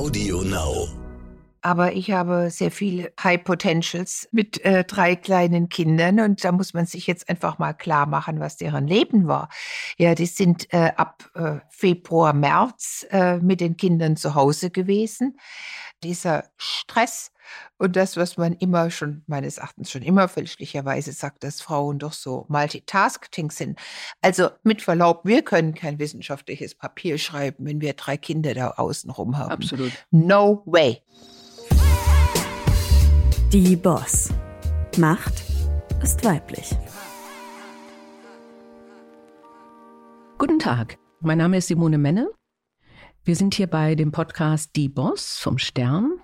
Audio Now. Aber ich habe sehr viele High Potentials mit äh, drei kleinen Kindern und da muss man sich jetzt einfach mal klar machen, was deren Leben war. Ja, die sind äh, ab äh, Februar, März äh, mit den Kindern zu Hause gewesen. Dieser Stress und das, was man immer schon, meines Erachtens schon immer fälschlicherweise sagt, dass Frauen doch so multitasking sind. Also mit Verlaub, wir können kein wissenschaftliches Papier schreiben, wenn wir drei Kinder da außen rum haben. Absolut. No way. Die Boss. Macht ist weiblich. Guten Tag, mein Name ist Simone Menne. Wir sind hier bei dem Podcast Die Boss vom Stern.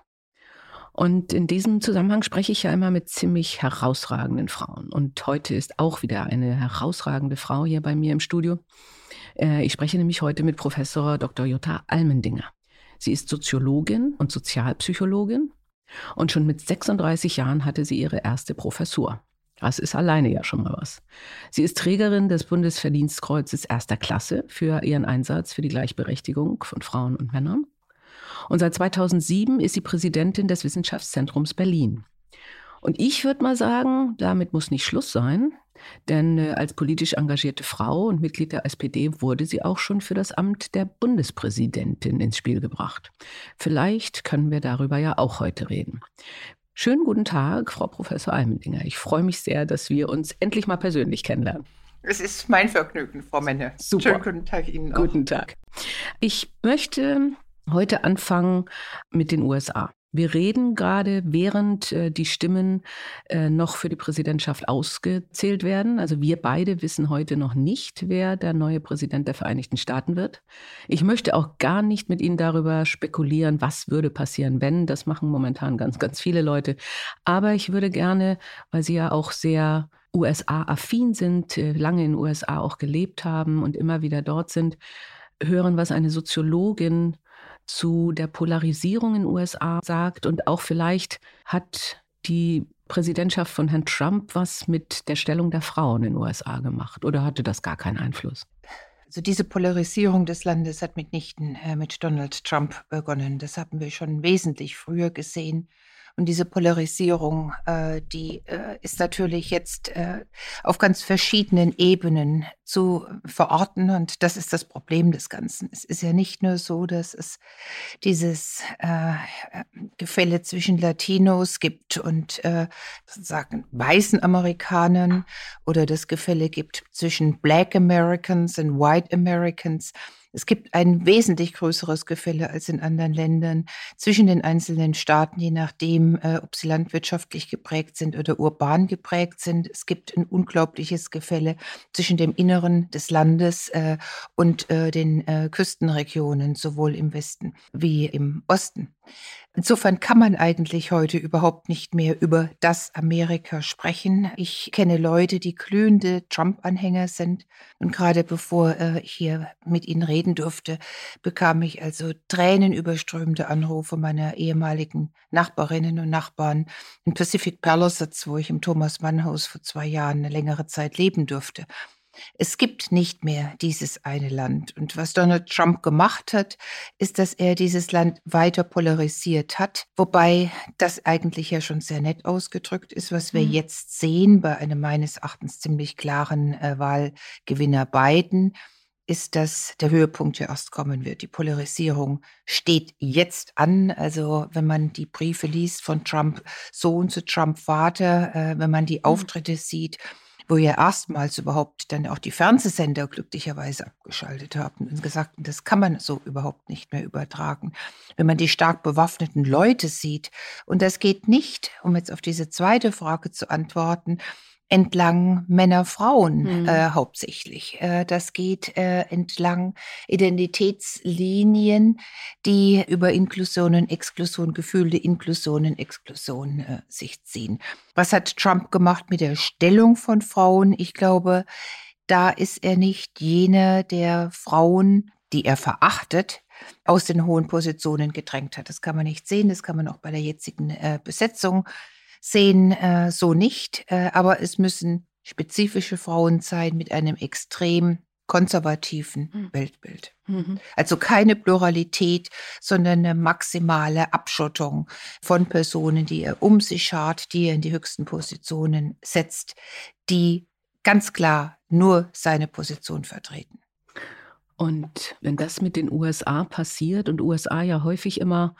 Und in diesem Zusammenhang spreche ich ja immer mit ziemlich herausragenden Frauen. Und heute ist auch wieder eine herausragende Frau hier bei mir im Studio. Äh, ich spreche nämlich heute mit Professor Dr. Jutta Almendinger. Sie ist Soziologin und Sozialpsychologin und schon mit 36 Jahren hatte sie ihre erste Professur. Das ist alleine ja schon mal was. Sie ist Trägerin des Bundesverdienstkreuzes erster Klasse für ihren Einsatz für die Gleichberechtigung von Frauen und Männern. Und seit 2007 ist sie Präsidentin des Wissenschaftszentrums Berlin. Und ich würde mal sagen, damit muss nicht Schluss sein, denn äh, als politisch engagierte Frau und Mitglied der SPD wurde sie auch schon für das Amt der Bundespräsidentin ins Spiel gebracht. Vielleicht können wir darüber ja auch heute reden. Schönen guten Tag, Frau Professor Almendinger. Ich freue mich sehr, dass wir uns endlich mal persönlich kennenlernen. Es ist mein Vergnügen, Frau Menne. Super. Schönen guten Tag Ihnen auch. Guten Tag. Ich möchte heute anfangen mit den USA. Wir reden gerade, während äh, die Stimmen äh, noch für die Präsidentschaft ausgezählt werden. Also wir beide wissen heute noch nicht, wer der neue Präsident der Vereinigten Staaten wird. Ich möchte auch gar nicht mit Ihnen darüber spekulieren, was würde passieren, wenn. Das machen momentan ganz, ganz viele Leute. Aber ich würde gerne, weil Sie ja auch sehr USA-affin sind, äh, lange in den USA auch gelebt haben und immer wieder dort sind, hören, was eine Soziologin zu der Polarisierung in den USA sagt und auch vielleicht hat die Präsidentschaft von Herrn Trump was mit der Stellung der Frauen in den USA gemacht oder hatte das gar keinen Einfluss? Also diese Polarisierung des Landes hat mitnichten äh, mit Donald Trump begonnen. Das haben wir schon wesentlich früher gesehen. Und diese Polarisierung, äh, die äh, ist natürlich jetzt äh, auf ganz verschiedenen Ebenen zu verorten. Und das ist das Problem des Ganzen. Es ist ja nicht nur so, dass es dieses äh, Gefälle zwischen Latinos gibt und äh, sozusagen weißen Amerikanern oder das Gefälle gibt zwischen Black Americans und White Americans. Es gibt ein wesentlich größeres Gefälle als in anderen Ländern zwischen den einzelnen Staaten, je nachdem, äh, ob sie landwirtschaftlich geprägt sind oder urban geprägt sind. Es gibt ein unglaubliches Gefälle zwischen dem Inneren des Landes äh, und äh, den äh, Küstenregionen, sowohl im Westen wie im Osten. Insofern kann man eigentlich heute überhaupt nicht mehr über das Amerika sprechen. Ich kenne Leute, die glühende Trump-Anhänger sind. Und gerade bevor äh, ich hier mit Ihnen reden durfte, bekam ich also tränenüberströmende Anrufe meiner ehemaligen Nachbarinnen und Nachbarn in Pacific Palisades, wo ich im Thomas Mann Haus vor zwei Jahren eine längere Zeit leben durfte. Es gibt nicht mehr dieses eine Land. Und was Donald Trump gemacht hat, ist, dass er dieses Land weiter polarisiert hat. Wobei das eigentlich ja schon sehr nett ausgedrückt ist, was wir mhm. jetzt sehen bei einem meines Erachtens ziemlich klaren äh, Wahlgewinner Biden ist, dass der Höhepunkt ja erst kommen wird. Die Polarisierung steht jetzt an. Also wenn man die Briefe liest von Trump Sohn zu Trump Vater, äh, wenn man die mhm. Auftritte mhm. sieht, wo ja erstmals überhaupt dann auch die Fernsehsender glücklicherweise abgeschaltet haben und gesagt das kann man so überhaupt nicht mehr übertragen. Wenn man die stark bewaffneten Leute sieht, und das geht nicht, um jetzt auf diese zweite Frage zu antworten, entlang Männer-Frauen mhm. äh, hauptsächlich. Äh, das geht äh, entlang Identitätslinien, die über Inklusion und Exklusion, gefühlte Inklusion und Exklusion äh, sich ziehen. Was hat Trump gemacht mit der Stellung von Frauen? Ich glaube, da ist er nicht jener, der Frauen, die er verachtet, aus den hohen Positionen gedrängt hat. Das kann man nicht sehen, das kann man auch bei der jetzigen äh, Besetzung sehen äh, so nicht, äh, aber es müssen spezifische Frauen sein mit einem extrem konservativen Mhm. Weltbild. Mhm. Also keine Pluralität, sondern eine maximale Abschottung von Personen, die er um sich schart, die er in die höchsten Positionen setzt, die ganz klar nur seine Position vertreten. Und wenn das mit den USA passiert und USA ja häufig immer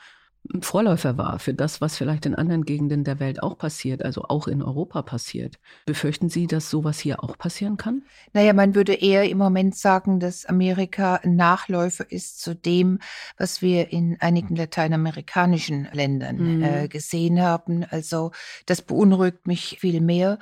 ein Vorläufer war für das, was vielleicht in anderen Gegenden der Welt auch passiert, also auch in Europa passiert, befürchten Sie, dass sowas hier auch passieren kann? Naja, man würde eher im Moment sagen, dass Amerika ein Nachläufer ist zu dem, was wir in einigen lateinamerikanischen Ländern Mhm. äh, gesehen haben. Also das beunruhigt mich viel mehr.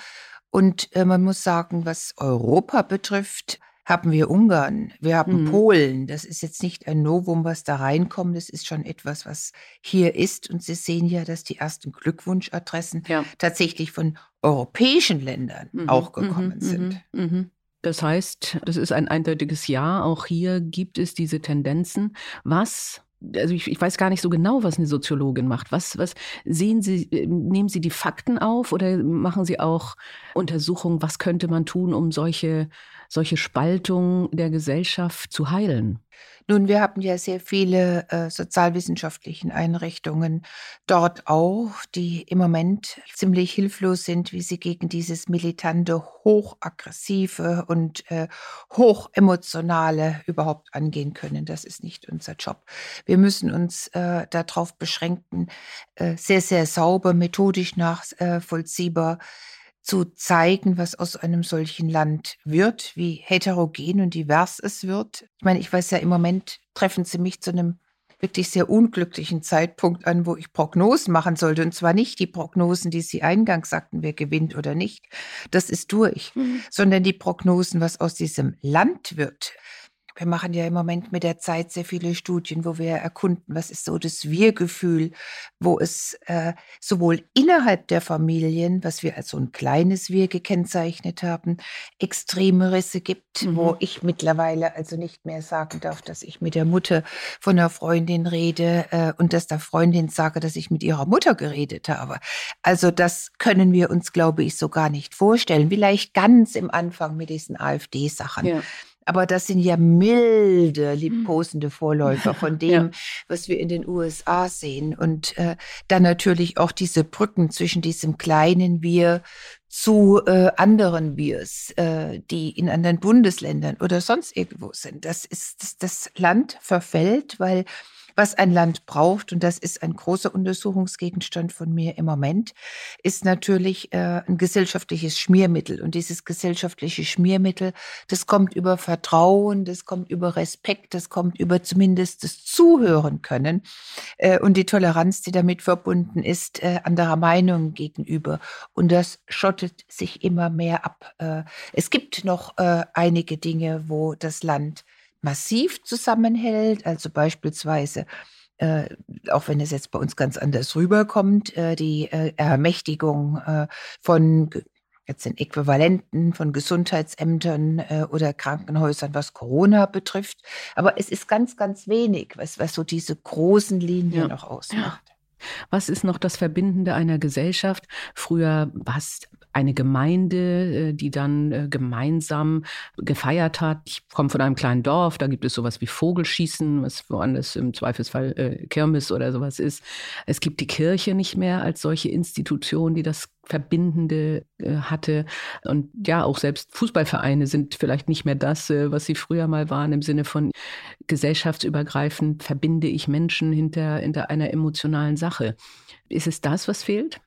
Und äh, man muss sagen, was Europa betrifft, haben wir Ungarn, wir haben Mhm. Polen. Das ist jetzt nicht ein Novum, was da reinkommt. Das ist schon etwas, was hier ist. Und Sie sehen ja, dass die ersten Glückwunschadressen Ja. tatsächlich von europäischen Ländern Mhm, auch gekommen mhm, sind. mhm, mhm. Das heißt, das ist ein eindeutiges Ja. Auch hier gibt es diese Tendenzen. Was, also ich, ich weiß gar nicht so genau, was eine Soziologin macht. Was, was sehen Sie, äh, nehmen Sie die Fakten auf oder machen Sie auch Untersuchungen, was könnte man tun, um solche, solche Spaltung der Gesellschaft zu heilen? Nun, wir haben ja sehr viele äh, sozialwissenschaftlichen Einrichtungen dort auch, die im Moment ziemlich hilflos sind, wie sie gegen dieses militante, hochaggressive und äh, hochemotionale überhaupt angehen können. Das ist nicht unser Job. Wir müssen uns äh, darauf beschränken, äh, sehr, sehr sauber, methodisch nachvollziehbar zu zeigen, was aus einem solchen Land wird, wie heterogen und divers es wird. Ich meine, ich weiß ja, im Moment treffen Sie mich zu einem wirklich sehr unglücklichen Zeitpunkt an, wo ich Prognosen machen sollte. Und zwar nicht die Prognosen, die Sie eingangs sagten, wer gewinnt oder nicht. Das ist durch. Sondern die Prognosen, was aus diesem Land wird. Wir machen ja im Moment mit der Zeit sehr viele Studien, wo wir erkunden, was ist so das Wir-Gefühl, wo es äh, sowohl innerhalb der Familien, was wir als so ein kleines Wir gekennzeichnet haben, extreme Risse gibt, Mhm. wo ich mittlerweile also nicht mehr sagen darf, dass ich mit der Mutter von einer Freundin rede äh, und dass der Freundin sage, dass ich mit ihrer Mutter geredet habe. Also das können wir uns, glaube ich, so gar nicht vorstellen. Vielleicht ganz im Anfang mit diesen AfD-Sachen. Ja. Aber das sind ja milde, liebkosende Vorläufer von dem, Ja. was wir in den USA sehen. Und äh, dann natürlich auch diese Brücken zwischen diesem kleinen Wir zu äh, anderen Wirs, äh, die in anderen Bundesländern oder sonst irgendwo sind. Das ist, das, das Land verfällt, weil was ein Land braucht, und das ist ein großer Untersuchungsgegenstand von mir im Moment, ist natürlich äh, ein gesellschaftliches Schmiermittel. Und dieses gesellschaftliche Schmiermittel, das kommt über Vertrauen, das kommt über Respekt, das kommt über zumindest das Zuhören können äh, und die Toleranz, die damit verbunden ist, äh, anderer Meinungen gegenüber. Und das schottet sich immer mehr ab. Äh, es gibt noch äh, einige Dinge, wo das Land massiv zusammenhält, also beispielsweise äh, auch wenn es jetzt bei uns ganz anders rüberkommt, äh, die äh, Ermächtigung äh, von jetzt den Äquivalenten von Gesundheitsämtern äh, oder Krankenhäusern, was Corona betrifft. Aber es ist ganz, ganz wenig, was, was so diese großen Linien Ja. noch ausmacht. Was ist noch das Verbindende einer Gesellschaft? Früher war es eine Gemeinde, äh, die dann äh, gemeinsam gefeiert hat. Ich komme von einem kleinen Dorf, da gibt es sowas wie Vogelschießen, was woanders im Zweifelsfall äh, Kirmes oder sowas ist. Es gibt die Kirche nicht mehr als solche Institution, die das Verbindende hatte. Und ja, auch selbst Fußballvereine sind vielleicht nicht mehr das, was sie früher mal waren, im Sinne von gesellschaftsübergreifend verbinde ich Menschen hinter, hinter einer emotionalen Sache. Ist es das, was fehlt?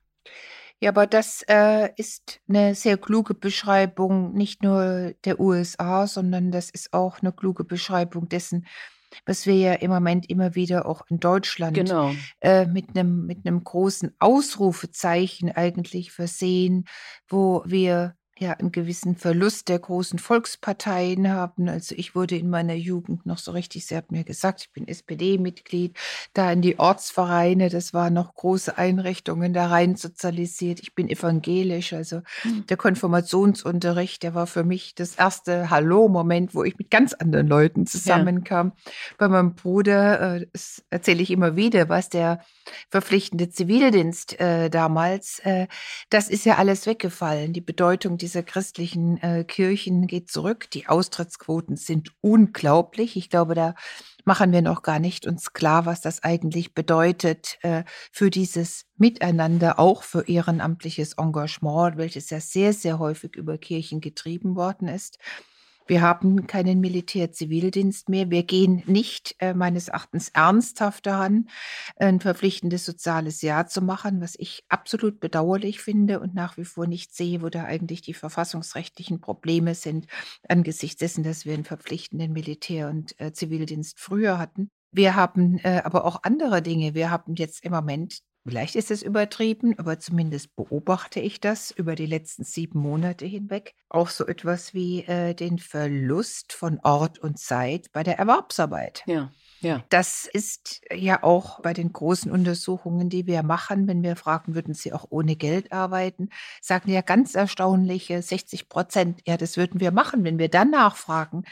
Ja, aber das äh, ist eine sehr kluge Beschreibung nicht nur der USA, sondern das ist auch eine kluge Beschreibung dessen, was wir ja im Moment immer wieder auch in Deutschland Genau. äh, mit einem mit einem großen Ausrufezeichen eigentlich versehen, wo wir ja einen gewissen Verlust der großen Volksparteien haben. Also ich wurde in meiner Jugend noch so richtig, sie hat mir gesagt, ich bin SPD-Mitglied, da in die Ortsvereine, das waren noch große Einrichtungen, da rein sozialisiert. Ich bin evangelisch, also Mhm. der Konfirmationsunterricht, der war für mich das erste Hallo-Moment, wo ich mit ganz anderen Leuten zusammenkam. Bei meinem Bruder, äh, das erzähle ich immer wieder, was der verpflichtende Zivildienst äh, damals, äh, das ist ja alles weggefallen. Die Bedeutung dieser christlichen äh, Kirchen geht zurück. Die Austrittsquoten sind unglaublich. Ich glaube, da machen wir noch gar nicht uns klar, was das eigentlich bedeutet äh, für dieses Miteinander, auch für ehrenamtliches Engagement, welches ja sehr, sehr häufig über Kirchen getrieben worden ist. Wir haben keinen Militärzivildienst mehr. Wir gehen nicht äh, meines Erachtens ernsthaft daran, ein verpflichtendes soziales Jahr zu machen, was ich absolut bedauerlich finde und nach wie vor nicht sehe, wo da eigentlich die verfassungsrechtlichen Probleme sind, angesichts dessen, dass wir einen verpflichtenden Militär- und äh, Zivildienst früher hatten. Wir haben äh, aber auch andere Dinge. Wir haben jetzt im Moment Vielleicht ist es übertrieben, aber zumindest beobachte ich das über die letzten sieben Monate hinweg. Auch so etwas wie äh, den Verlust von Ort und Zeit bei der Erwerbsarbeit. Ja. Ja. Das ist ja auch bei den großen Untersuchungen, die wir machen, wenn wir fragen, würden Sie auch ohne Geld arbeiten, sagen ja ganz erstaunliche 60 Prozent, ja, das würden wir machen. Wenn wir dann nachfragen,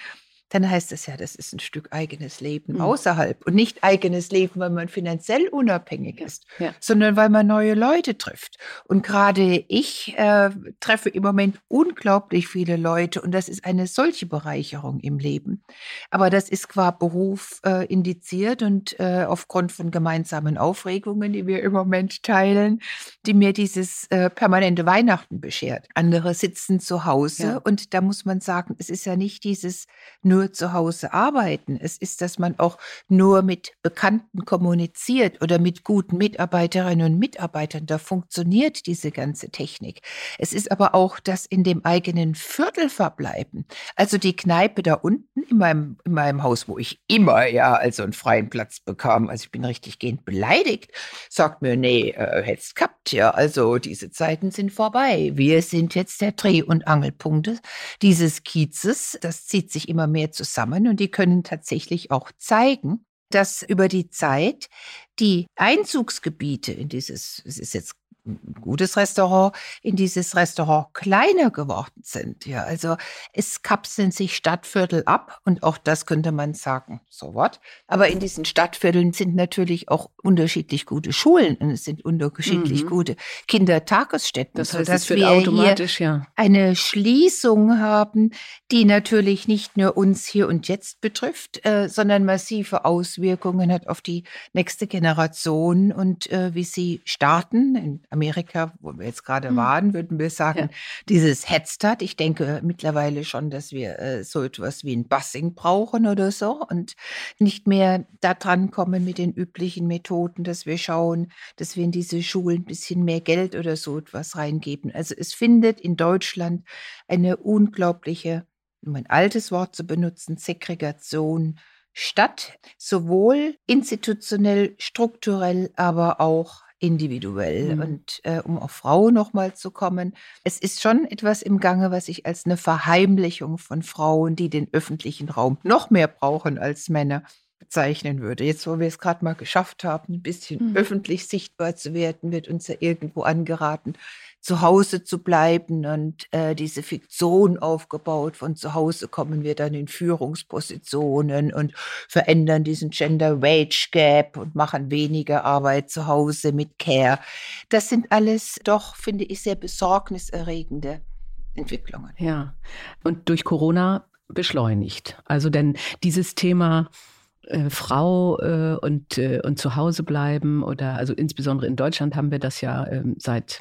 dann heißt es ja, das ist ein Stück eigenes Leben mhm. außerhalb und nicht eigenes Leben, weil man finanziell unabhängig ist, ja. sondern weil man neue Leute trifft. Und gerade ich äh, treffe im Moment unglaublich viele Leute und das ist eine solche Bereicherung im Leben. Aber das ist qua Beruf äh, indiziert und äh, aufgrund von gemeinsamen Aufregungen, die wir im Moment teilen, die mir dieses äh, permanente Weihnachten beschert. Andere sitzen zu Hause ja. und da muss man sagen, es ist ja nicht dieses nur nur zu Hause arbeiten. Es ist, dass man auch nur mit Bekannten kommuniziert oder mit guten Mitarbeiterinnen und Mitarbeitern. Da funktioniert diese ganze Technik. Es ist aber auch das in dem eigenen Viertel verbleiben. Also die Kneipe da unten in meinem, in meinem Haus, wo ich immer ja also einen freien Platz bekam. Also ich bin richtig gehend beleidigt. Sagt mir, nee, äh, hättest gehabt, ja. Also diese Zeiten sind vorbei. Wir sind jetzt der Dreh- und Angelpunkt dieses Kiezes. Das zieht sich immer mehr zusammen und die können tatsächlich auch zeigen, dass über die Zeit die Einzugsgebiete in dieses, es ist jetzt gutes Restaurant in dieses Restaurant kleiner geworden sind. Ja, also es kapseln sich Stadtviertel ab und auch das könnte man sagen, so what. Aber in diesen Stadtvierteln sind natürlich auch unterschiedlich gute Schulen und es sind unterschiedlich mhm. gute Kindertagesstätten. Das heißt, dass wir automatisch, hier ja. eine Schließung haben, die natürlich nicht nur uns hier und jetzt betrifft, äh, sondern massive Auswirkungen hat auf die nächste Generation und äh, wie sie starten in Amerika, wo wir jetzt gerade mhm. waren, würden wir sagen, ja. dieses Headstart. Ich denke mittlerweile schon, dass wir äh, so etwas wie ein Bussing brauchen oder so und nicht mehr da dran kommen mit den üblichen Methoden, dass wir schauen, dass wir in diese Schulen ein bisschen mehr Geld oder so etwas reingeben. Also es findet in Deutschland eine unglaubliche, um ein altes Wort zu benutzen, Segregation statt, sowohl institutionell, strukturell, aber auch individuell. Mhm. Und äh, um auf Frau nochmal zu kommen, es ist schon etwas im Gange, was ich als eine Verheimlichung von Frauen, die den öffentlichen Raum noch mehr brauchen als Männer, bezeichnen würde. Jetzt, wo wir es gerade mal geschafft haben, ein bisschen mhm. öffentlich sichtbar zu werden, wird uns ja irgendwo angeraten, zu Hause zu bleiben und äh, diese Fiktion aufgebaut. Von zu Hause kommen wir dann in Führungspositionen und verändern diesen Gender Wage Gap und machen weniger Arbeit zu Hause mit Care. Das sind alles doch, finde ich, sehr besorgniserregende Entwicklungen. Ja, und durch Corona beschleunigt. Also denn dieses Thema äh, Frau äh, und, äh, und zu Hause bleiben oder also insbesondere in Deutschland haben wir das ja ähm, seit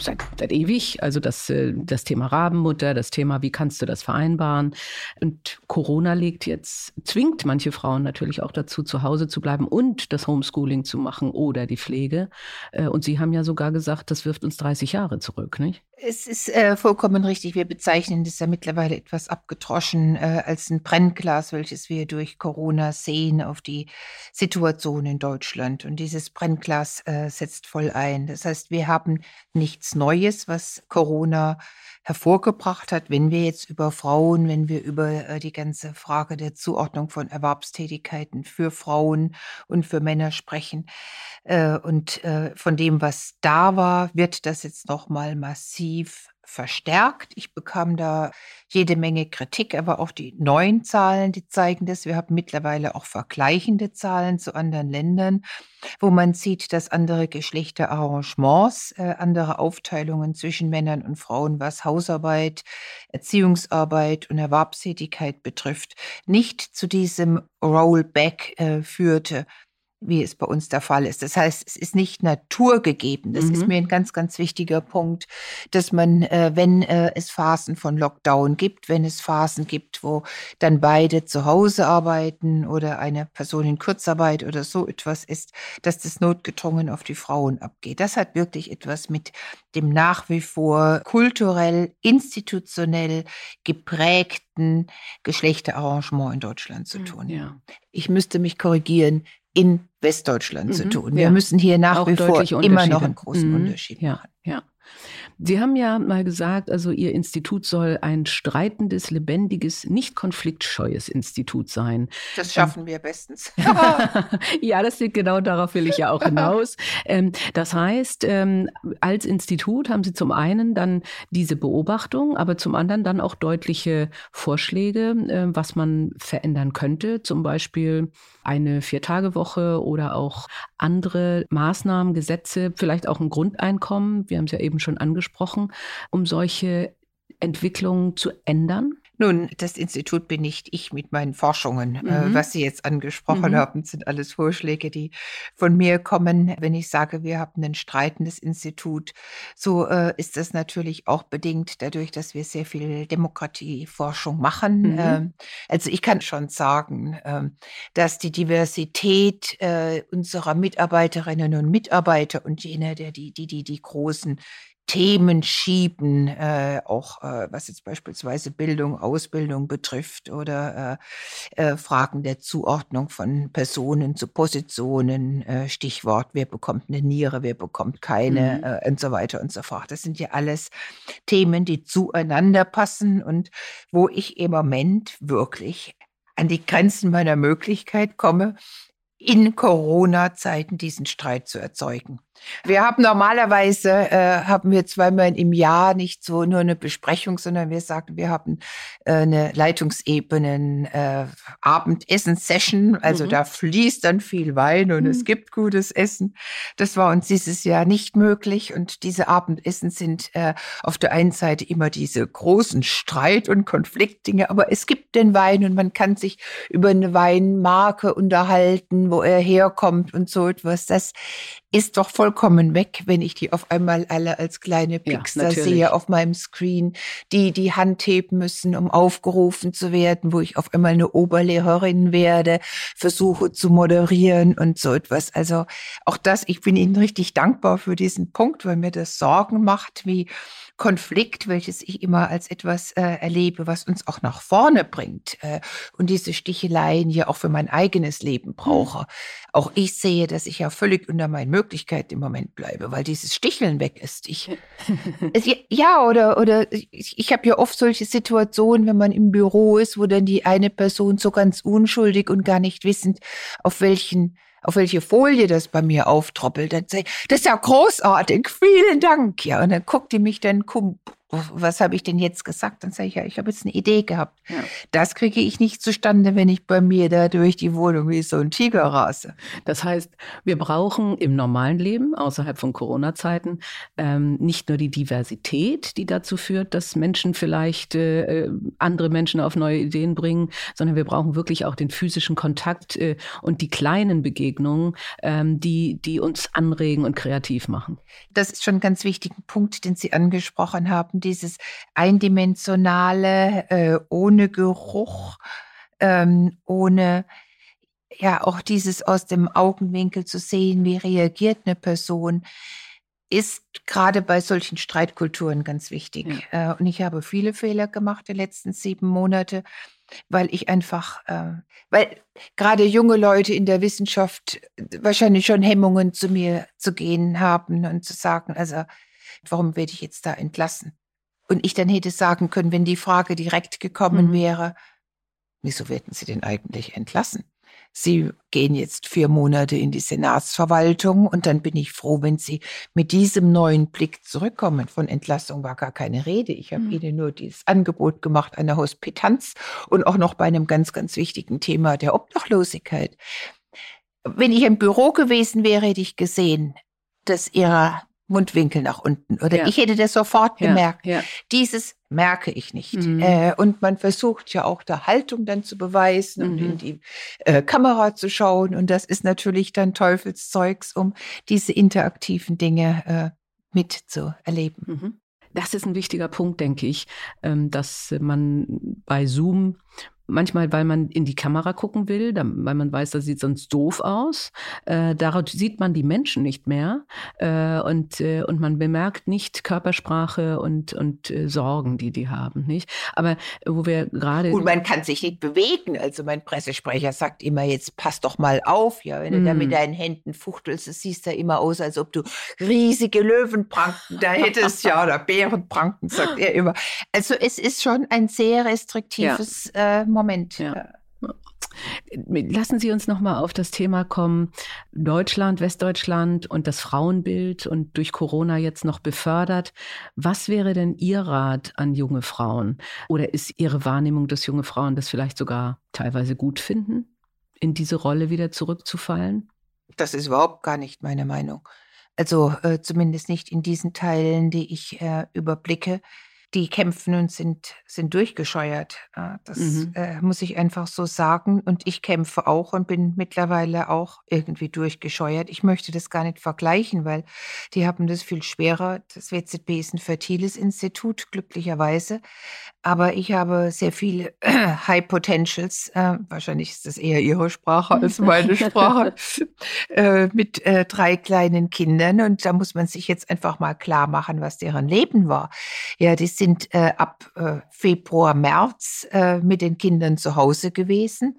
seit, seit ewig. Also das, äh, das Thema Rabenmutter, das Thema, wie kannst du das vereinbaren? Und Corona legt jetzt, zwingt manche Frauen natürlich auch dazu, zu Hause zu bleiben und das Homeschooling zu machen oder die Pflege. Äh, und Sie haben ja sogar gesagt, das wirft uns 30 Jahre zurück, nicht? Es ist äh, vollkommen richtig. Wir bezeichnen das ja mittlerweile etwas abgetroschen äh, als ein Brennglas, welches wir durch Corona sehen auf die Situation in Deutschland. Und dieses Brennglas äh, setzt voll ein. Das heißt, wir haben nichts Neues, was Corona hervorgebracht hat, wenn wir jetzt über Frauen, wenn wir über äh, die ganze Frage der Zuordnung von Erwerbstätigkeiten für Frauen und für Männer sprechen. Äh, und äh, von dem, was da war, wird das jetzt noch mal massiv massiv verstärkt. Ich bekam da jede Menge Kritik, aber auch die neuen Zahlen, die zeigen das. Wir haben mittlerweile auch vergleichende Zahlen zu anderen Ländern, wo man sieht, dass andere Geschlechterarrangements, äh, andere Aufteilungen zwischen Männern und Frauen, was Hausarbeit, Erziehungsarbeit und Erwerbstätigkeit betrifft, nicht zu diesem Rollback äh, führte, wie es bei uns der Fall ist. Das heißt, es ist nicht naturgegeben. Das mhm. ist mir ein ganz, ganz wichtiger Punkt, dass man, äh, wenn äh, es Phasen von Lockdown gibt, wenn es Phasen gibt, wo dann beide zu Hause arbeiten oder eine Person in Kurzarbeit oder so etwas ist, dass das notgedrungen auf die Frauen abgeht. Das hat wirklich etwas mit dem nach wie vor kulturell, institutionell geprägten Geschlechterarrangement in Deutschland zu hm, tun. Ja. Ich müsste mich korrigieren in Westdeutschland mhm, zu tun. Wir ja. müssen hier nach Auch wie vor immer noch einen großen mhm, Unterschied ja, machen. Ja. Sie haben ja mal gesagt, also Ihr Institut soll ein streitendes, lebendiges, nicht konfliktscheues Institut sein. Das schaffen ähm, wir bestens. ja, das liegt genau darauf will ich ja auch hinaus. Ähm, das heißt, ähm, als Institut haben Sie zum einen dann diese Beobachtung, aber zum anderen dann auch deutliche Vorschläge, äh, was man verändern könnte. Zum Beispiel eine Viertagewoche oder auch andere Maßnahmen, Gesetze, vielleicht auch ein Grundeinkommen. Wir haben es ja eben schon angesprochen, um solche Entwicklungen zu ändern? Nun, das Institut bin nicht ich mit meinen Forschungen. Äh, mhm. was Sie jetzt angesprochen mhm. haben, sind alles Vorschläge, die von mir kommen. Wenn ich sage, wir haben ein streitendes Institut, so äh, ist das natürlich auch bedingt dadurch, dass wir sehr viel Demokratieforschung machen. Mhm. Ähm, also ich kann schon sagen, ähm, dass die Diversität äh, unserer Mitarbeiterinnen und Mitarbeiter und jener, der die, die, die, die großen Themen schieben, äh, auch äh, was jetzt beispielsweise Bildung, Ausbildung betrifft oder äh, äh, Fragen der Zuordnung von Personen zu Positionen, äh, Stichwort, wer bekommt eine Niere, wer bekommt keine mhm. äh, und so weiter und so fort. Das sind ja alles Themen, die zueinander passen und wo ich im Moment wirklich an die Grenzen meiner Möglichkeit komme, in Corona-Zeiten diesen Streit zu erzeugen. Wir haben normalerweise, äh, haben wir zweimal im Jahr nicht so nur eine Besprechung, sondern wir sagen, wir haben äh, eine Leitungsebenen äh, Abendessen-Session. Also mhm. da fließt dann viel Wein und mhm. es gibt gutes Essen. Das war uns dieses Jahr nicht möglich. Und diese Abendessen sind äh, auf der einen Seite immer diese großen Streit- und Konfliktdinge, aber es gibt den Wein und man kann sich über eine Weinmarke unterhalten, wo er herkommt und so etwas. Das ist doch vollkommen weg, wenn ich die auf einmal alle als kleine Pixar ja, sehe auf meinem Screen, die die Hand heben müssen, um aufgerufen zu werden, wo ich auf einmal eine Oberlehrerin werde, versuche zu moderieren und so etwas. Also auch das, ich bin Ihnen richtig dankbar für diesen Punkt, weil mir das Sorgen macht, wie Konflikt, welches ich immer als etwas äh, erlebe, was uns auch nach vorne bringt äh, und diese Sticheleien ja auch für mein eigenes Leben hm. brauche. Auch ich sehe, dass ich ja völlig unter meinen Möglichkeiten im Moment bleibe, weil dieses Sticheln weg ist. Ich, es, ja, oder, oder ich, ich habe ja oft solche Situationen, wenn man im Büro ist, wo dann die eine Person so ganz unschuldig und gar nicht wissend, auf welchen auf welche Folie das bei mir auftroppelt. Dann sage ich, das ist ja großartig, vielen Dank. Ja, und dann guckt die mich dann, was habe ich denn jetzt gesagt? Dann sage ich, ja, ich habe jetzt eine Idee gehabt. Ja. Das kriege ich nicht zustande, wenn ich bei mir da durch die Wohnung wie so ein Tiger rase. Das heißt, wir brauchen im normalen Leben, außerhalb von Corona-Zeiten, ähm, nicht nur die Diversität, die dazu führt, dass Menschen vielleicht äh, andere Menschen auf neue Ideen bringen, sondern wir brauchen wirklich auch den physischen Kontakt äh, und die kleinen Begegnungen, ähm, die, die uns anregen und kreativ machen. Das ist schon ein ganz wichtiger Punkt, den Sie angesprochen haben dieses eindimensionale, äh, ohne Geruch, ähm, ohne ja auch dieses aus dem Augenwinkel zu sehen, wie reagiert eine Person, ist gerade bei solchen Streitkulturen ganz wichtig. Ja. Äh, und ich habe viele Fehler gemacht die letzten sieben Monate, weil ich einfach, äh, weil gerade junge Leute in der Wissenschaft wahrscheinlich schon Hemmungen zu mir zu gehen haben und zu sagen, also warum werde ich jetzt da entlassen? Und ich dann hätte sagen können, wenn die Frage direkt gekommen mhm. wäre, wieso werden Sie denn eigentlich entlassen? Sie gehen jetzt vier Monate in die Senatsverwaltung und dann bin ich froh, wenn Sie mit diesem neuen Blick zurückkommen. Von Entlassung war gar keine Rede. Ich habe mhm. Ihnen nur dieses Angebot gemacht einer Hospitanz und auch noch bei einem ganz, ganz wichtigen Thema der Obdachlosigkeit. Wenn ich im Büro gewesen wäre, hätte ich gesehen, dass Ihrer Mundwinkel nach unten. Oder ja. ich hätte das sofort gemerkt. Ja, ja. Dieses merke ich nicht. Mhm. Äh, und man versucht ja auch der Haltung dann zu beweisen mhm. und in die äh, Kamera zu schauen. Und das ist natürlich dann Teufelszeugs, um diese interaktiven Dinge äh, mitzuerleben. Mhm. Das ist ein wichtiger Punkt, denke ich, ähm, dass man bei Zoom Manchmal, weil man in die Kamera gucken will, weil man weiß, das sieht sonst doof aus. Äh, daraus sieht man die Menschen nicht mehr äh, und, äh, und man bemerkt nicht Körpersprache und, und äh, Sorgen, die die haben. Nicht? Aber wo wir gerade. Und man kann sich nicht bewegen. Also mein Pressesprecher sagt immer, jetzt pass doch mal auf, ja, wenn du mm. da mit deinen Händen fuchtelst, es siehst da immer aus, als ob du riesige Löwenpranken da hättest, ja, oder Bärenpranken, sagt er immer. Also es ist schon ein sehr restriktives ja. Moment. Ja. Lassen Sie uns noch mal auf das Thema kommen. Deutschland, Westdeutschland und das Frauenbild und durch Corona jetzt noch befördert. Was wäre denn Ihr Rat an junge Frauen? Oder ist Ihre Wahrnehmung, dass junge Frauen das vielleicht sogar teilweise gut finden, in diese Rolle wieder zurückzufallen? Das ist überhaupt gar nicht meine Meinung. Also äh, zumindest nicht in diesen Teilen, die ich äh, überblicke die kämpfen und sind, sind durchgescheuert. Äh, das mhm. äh, muss ich einfach so sagen. Und ich kämpfe auch und bin mittlerweile auch irgendwie durchgescheuert. Ich möchte das gar nicht vergleichen, weil die haben das viel schwerer. Das WZB ist ein fertiles Institut, glücklicherweise. Aber ich habe sehr viele High Potentials. Äh, wahrscheinlich ist das eher ihre Sprache als meine Sprache. äh, mit äh, drei kleinen Kindern. Und da muss man sich jetzt einfach mal klar machen, was deren Leben war. Ja, die sind sind äh, ab äh, Februar, März äh, mit den Kindern zu Hause gewesen.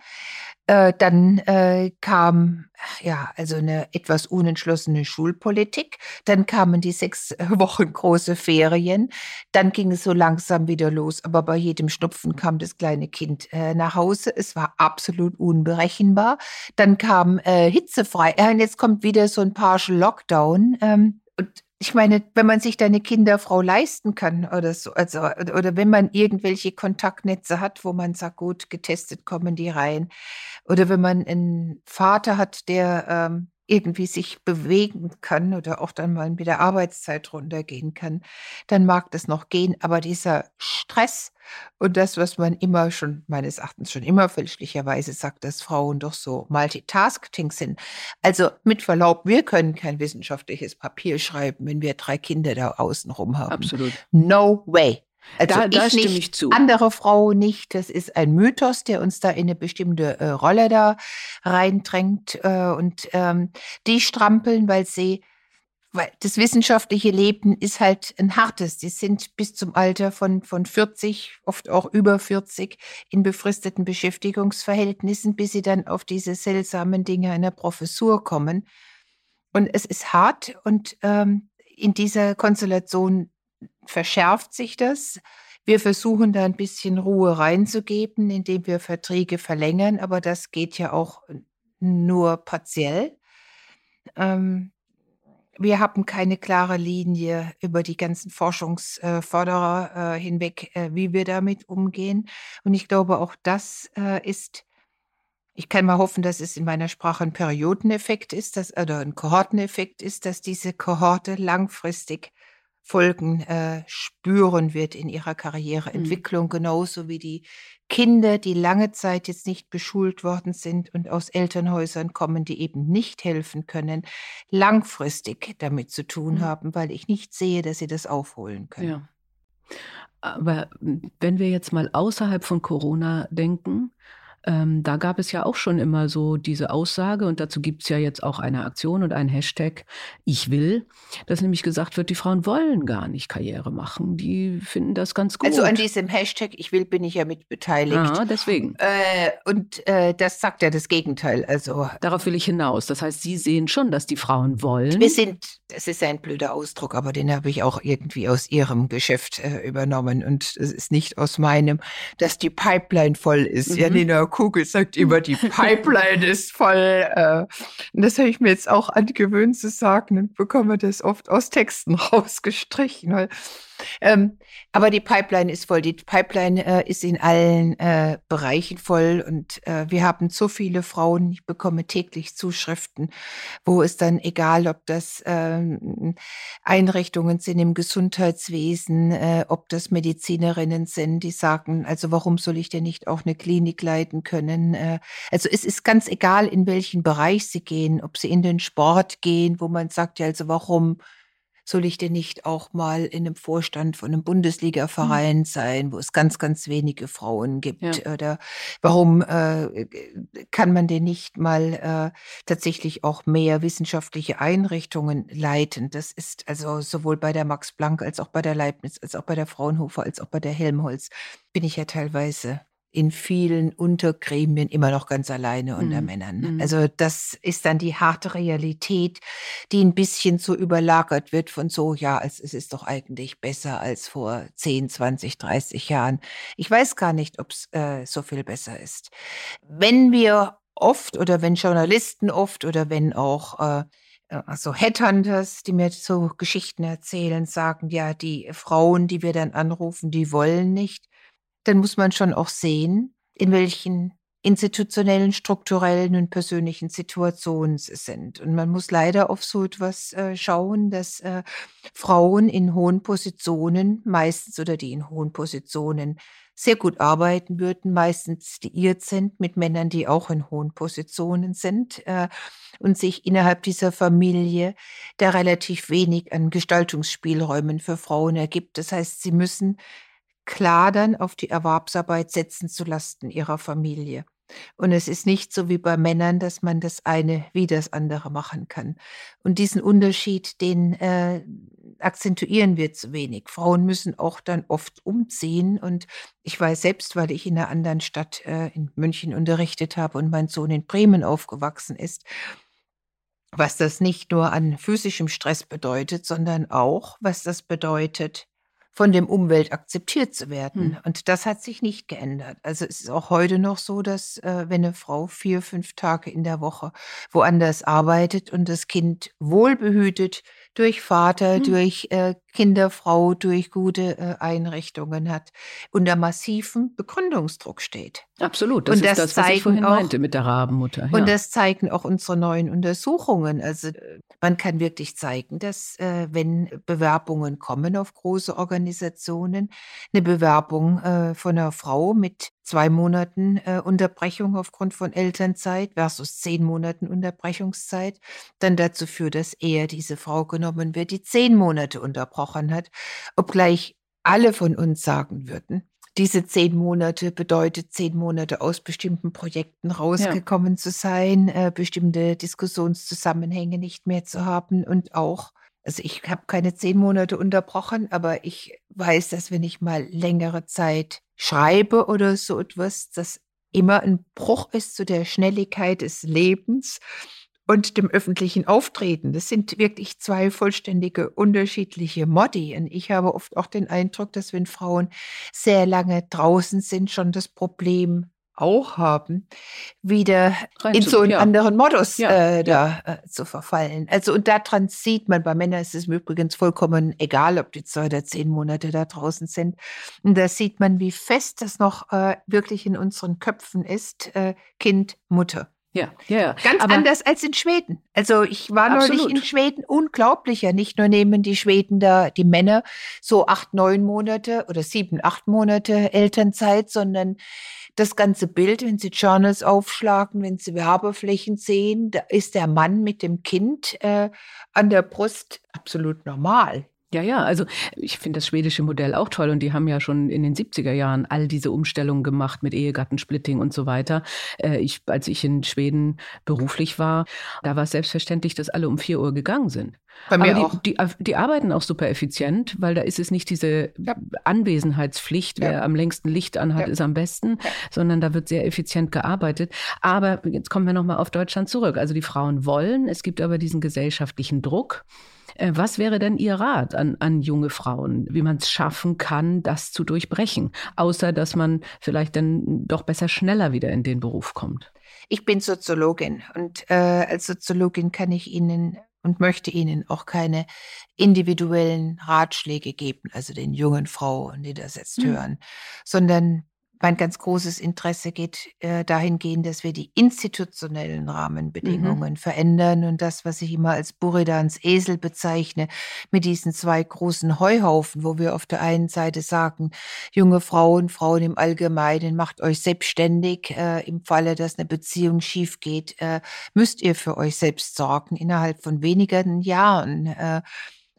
Äh, dann äh, kam ja also eine etwas unentschlossene Schulpolitik. Dann kamen die sechs Wochen große Ferien. Dann ging es so langsam wieder los. Aber bei jedem Schnupfen kam das kleine Kind äh, nach Hause. Es war absolut unberechenbar. Dann kam hitzefrei. Jetzt kommt wieder so ein Partial Lockdown. Ähm, und ich meine, wenn man sich da eine Kinderfrau leisten kann oder so, also, oder wenn man irgendwelche Kontaktnetze hat, wo man sagt, gut, getestet kommen die rein. Oder wenn man einen Vater hat, der ähm, irgendwie sich bewegen kann oder auch dann mal mit der Arbeitszeit runtergehen kann, dann mag das noch gehen. Aber dieser Stress und das, was man immer schon, meines Erachtens schon immer fälschlicherweise sagt, dass Frauen doch so Multitasking sind. Also mit Verlaub, wir können kein wissenschaftliches Papier schreiben, wenn wir drei Kinder da außen rum haben. Absolut. No way. Also da, da ich stimme ich zu. Andere Frau nicht. Das ist ein Mythos, der uns da in eine bestimmte äh, Rolle da reindrängt. Äh, und ähm, die strampeln, weil sie, weil das wissenschaftliche Leben ist halt ein hartes. Die sind bis zum Alter von, von 40, oft auch über 40 in befristeten Beschäftigungsverhältnissen, bis sie dann auf diese seltsamen Dinge einer Professur kommen. Und es ist hart und ähm, in dieser Konstellation verschärft sich das. Wir versuchen da ein bisschen Ruhe reinzugeben, indem wir Verträge verlängern, aber das geht ja auch nur partiell. Ähm, wir haben keine klare Linie über die ganzen Forschungsförderer äh, hinweg, äh, wie wir damit umgehen. Und ich glaube, auch das äh, ist, ich kann mal hoffen, dass es in meiner Sprache ein Periodeneffekt ist, dass, oder ein Kohorteneffekt ist, dass diese Kohorte langfristig Folgen äh, spüren wird in ihrer Karriereentwicklung, mhm. genauso wie die Kinder, die lange Zeit jetzt nicht beschult worden sind und aus Elternhäusern kommen, die eben nicht helfen können, langfristig damit zu tun mhm. haben, weil ich nicht sehe, dass sie das aufholen können. Ja. Aber wenn wir jetzt mal außerhalb von Corona denken, ähm, da gab es ja auch schon immer so diese Aussage und dazu gibt es ja jetzt auch eine Aktion und einen Hashtag Ich will, dass nämlich gesagt wird, die Frauen wollen gar nicht Karriere machen. Die finden das ganz gut. Also an diesem Hashtag Ich will bin ich ja mit beteiligt. Ja, deswegen. Äh, und äh, das sagt ja das Gegenteil. Also Darauf will ich hinaus. Das heißt, Sie sehen schon, dass die Frauen wollen. Wir sind, das ist ein blöder Ausdruck, aber den habe ich auch irgendwie aus Ihrem Geschäft äh, übernommen und es ist nicht aus meinem, dass die Pipeline voll ist. Mhm. Ja, Nina Kristallkugel sagt immer, die Pipeline ist voll. Äh, und das habe ich mir jetzt auch angewöhnt zu sagen und bekomme das oft aus Texten rausgestrichen. Weil, ähm, aber die Pipeline ist voll. Die Pipeline äh, ist in allen äh, Bereichen voll und äh, wir haben so viele Frauen. Ich bekomme täglich Zuschriften, wo es dann egal, ob das ähm, Einrichtungen sind im Gesundheitswesen, äh, ob das Medizinerinnen sind, die sagen, also warum soll ich denn nicht auch eine Klinik leiten können? Äh, also es ist ganz egal, in welchen Bereich sie gehen, ob sie in den Sport gehen, wo man sagt, ja, also warum soll ich denn nicht auch mal in einem Vorstand von einem mhm. Bundesliga-Verein mhm. sein, wo es ganz, ganz wenige Frauen gibt? Ja. Oder warum äh, kann man denn nicht mal äh, tatsächlich auch mehr wissenschaftliche Einrichtungen leiten? Das ist also sowohl bei der Max Planck als auch bei der Leibniz, als auch bei der Fraunhofer, als auch bei der Helmholtz bin ich ja teilweise in vielen Untergremien immer noch ganz alleine unter mhm. Männern. Mhm. Also das ist dann die harte Realität, die ein bisschen so überlagert wird von so, ja, es, es ist doch eigentlich besser als vor 10, 20, 30 Jahren. Ich weiß gar nicht, ob es äh, so viel besser ist. Wenn wir oft oder wenn Journalisten oft oder wenn auch äh, also Headhunters, die mir so Geschichten erzählen, sagen, ja, die Frauen, die wir dann anrufen, die wollen nicht dann muss man schon auch sehen, in welchen institutionellen, strukturellen und persönlichen Situationen sie sind. Und man muss leider auf so etwas äh, schauen, dass äh, Frauen in hohen Positionen, meistens oder die in hohen Positionen sehr gut arbeiten würden, meistens liiert sind mit Männern, die auch in hohen Positionen sind äh, und sich innerhalb dieser Familie da relativ wenig an Gestaltungsspielräumen für Frauen ergibt. Das heißt, sie müssen klar dann auf die Erwerbsarbeit setzen zu Lasten ihrer Familie. Und es ist nicht so wie bei Männern, dass man das eine wie das andere machen kann. Und diesen Unterschied, den äh, akzentuieren wir zu wenig. Frauen müssen auch dann oft umziehen. Und ich weiß selbst, weil ich in einer anderen Stadt äh, in München unterrichtet habe und mein Sohn in Bremen aufgewachsen ist, was das nicht nur an physischem Stress bedeutet, sondern auch, was das bedeutet, von dem Umwelt akzeptiert zu werden. Hm. Und das hat sich nicht geändert. Also es ist auch heute noch so, dass äh, wenn eine Frau vier, fünf Tage in der Woche woanders arbeitet und das Kind wohlbehütet durch Vater, hm. durch äh, Kinderfrau, durch gute äh, Einrichtungen hat, unter massivem Begründungsdruck steht. Absolut, das und ist das, was ich vorhin auch, meinte mit der Rabenmutter. Ja. Und das zeigen auch unsere neuen Untersuchungen. Also man kann wirklich zeigen, dass äh, wenn Bewerbungen kommen auf große Organisationen, eine Bewerbung äh, von einer Frau mit zwei Monaten äh, Unterbrechung aufgrund von Elternzeit versus zehn Monaten Unterbrechungszeit dann dazu führt, dass eher diese Frau genommen wird, die zehn Monate unterbrochen hat, obgleich alle von uns sagen würden, diese zehn Monate bedeutet zehn Monate aus bestimmten Projekten rausgekommen ja. zu sein, äh, bestimmte Diskussionszusammenhänge nicht mehr zu haben und auch also ich habe keine zehn Monate unterbrochen, aber ich weiß, dass wenn ich mal längere Zeit schreibe oder so etwas, das immer ein Bruch ist zu der Schnelligkeit des Lebens und dem öffentlichen Auftreten. Das sind wirklich zwei vollständige unterschiedliche Modi. Und ich habe oft auch den Eindruck, dass wenn Frauen sehr lange draußen sind, schon das Problem auch haben, wieder Rein in so einen ja. anderen Modus ja. äh, da ja. äh, zu verfallen. Also und daran sieht man, bei Männern ist es übrigens vollkommen egal, ob die zwei oder zehn Monate da draußen sind. Und da sieht man, wie fest das noch äh, wirklich in unseren Köpfen ist, äh, Kind, Mutter. Ja, ja, ja. Ganz Aber anders als in Schweden. Also ich war absolut. neulich in Schweden, unglaublicher. Nicht nur nehmen die Schweden da, die Männer, so acht, neun Monate oder sieben, acht Monate Elternzeit, sondern das ganze Bild, wenn Sie Journals aufschlagen, wenn Sie Werbeflächen sehen, da ist der Mann mit dem Kind äh, an der Brust absolut normal. Ja, ja, also ich finde das schwedische Modell auch toll und die haben ja schon in den 70er Jahren all diese Umstellungen gemacht mit Ehegattensplitting und so weiter. Äh, ich, als ich in Schweden beruflich war, da war es selbstverständlich, dass alle um vier Uhr gegangen sind. Bei mir die, auch. Die, die, arbeiten auch super effizient, weil da ist es nicht diese ja. Anwesenheitspflicht, wer ja. am längsten Licht anhat, ja. ist am besten, sondern da wird sehr effizient gearbeitet. Aber jetzt kommen wir nochmal auf Deutschland zurück. Also die Frauen wollen, es gibt aber diesen gesellschaftlichen Druck Äh, was wäre denn Ihr Rat an, an junge Frauen, wie man es schaffen kann, das zu durchbrechen? Außer, dass man vielleicht dann doch besser schneller wieder in den Beruf kommt. Ich bin Soziologin und äh, als Soziologin kann ich Ihnen und möchte Ihnen auch keine individuellen Ratschläge geben, also den jungen Frauen, die das jetzt mhm. hören, sondern mein ganz großes Interesse geht äh, dahingehend, dass wir die institutionellen mhm. Rahmenbedingungen mhm. verändern und das, was ich immer als Buridans Esel bezeichne, mit diesen zwei großen Heuhaufen, wo wir auf der einen Seite sagen, junge Frauen, Frauen im Allgemeinen, macht euch selbstständig. Äh, Im Falle, dass eine Beziehung schief geht, äh, müsst ihr für euch selbst sorgen innerhalb von wenigen Jahren.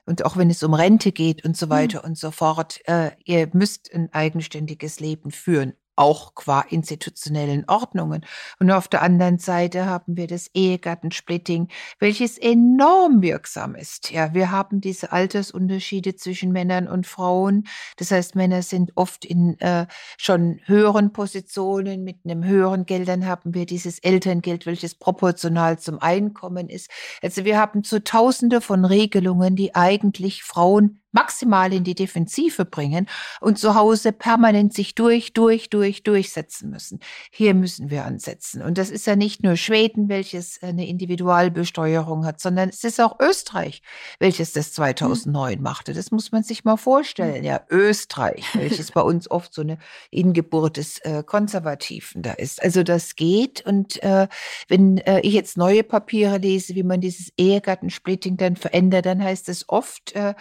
Und auch wenn es um Rente geht und so hm. weiter mhm. und so fort, äh, ihr müsst ein eigenständiges Leben führen auch qua institutionellen Ordnungen. Und auf der anderen Seite haben wir das Ehegattensplitting, welches enorm wirksam ist. Ja, wir haben diese Altersunterschiede zwischen Männern und Frauen. Das heißt, Männer sind oft in äh, schon höheren Positionen mit einem höheren Geld. Dann haben wir dieses Elterngeld, welches proportional zum Einkommen ist. Also wir haben zu Tausende von Regelungen, die eigentlich Frauen maximal in die Defensive bringen und zu Hause permanent sich durch, durch, durch, durchsetzen müssen. Hier müssen wir ansetzen. Und das ist ja nicht nur Schweden, welches eine Individualbesteuerung hat, sondern es ist auch Österreich, welches das 2009 mhm. machte. Das muss man sich mal vorstellen. Ja, Österreich, welches bei uns oft so eine Ingeburt des äh, Konservativen da ist. Also das geht. Und äh, wenn äh, ich jetzt neue Papiere lese, wie man dieses Ehegattensplitting dann verändert, dann heißt es oft, äh,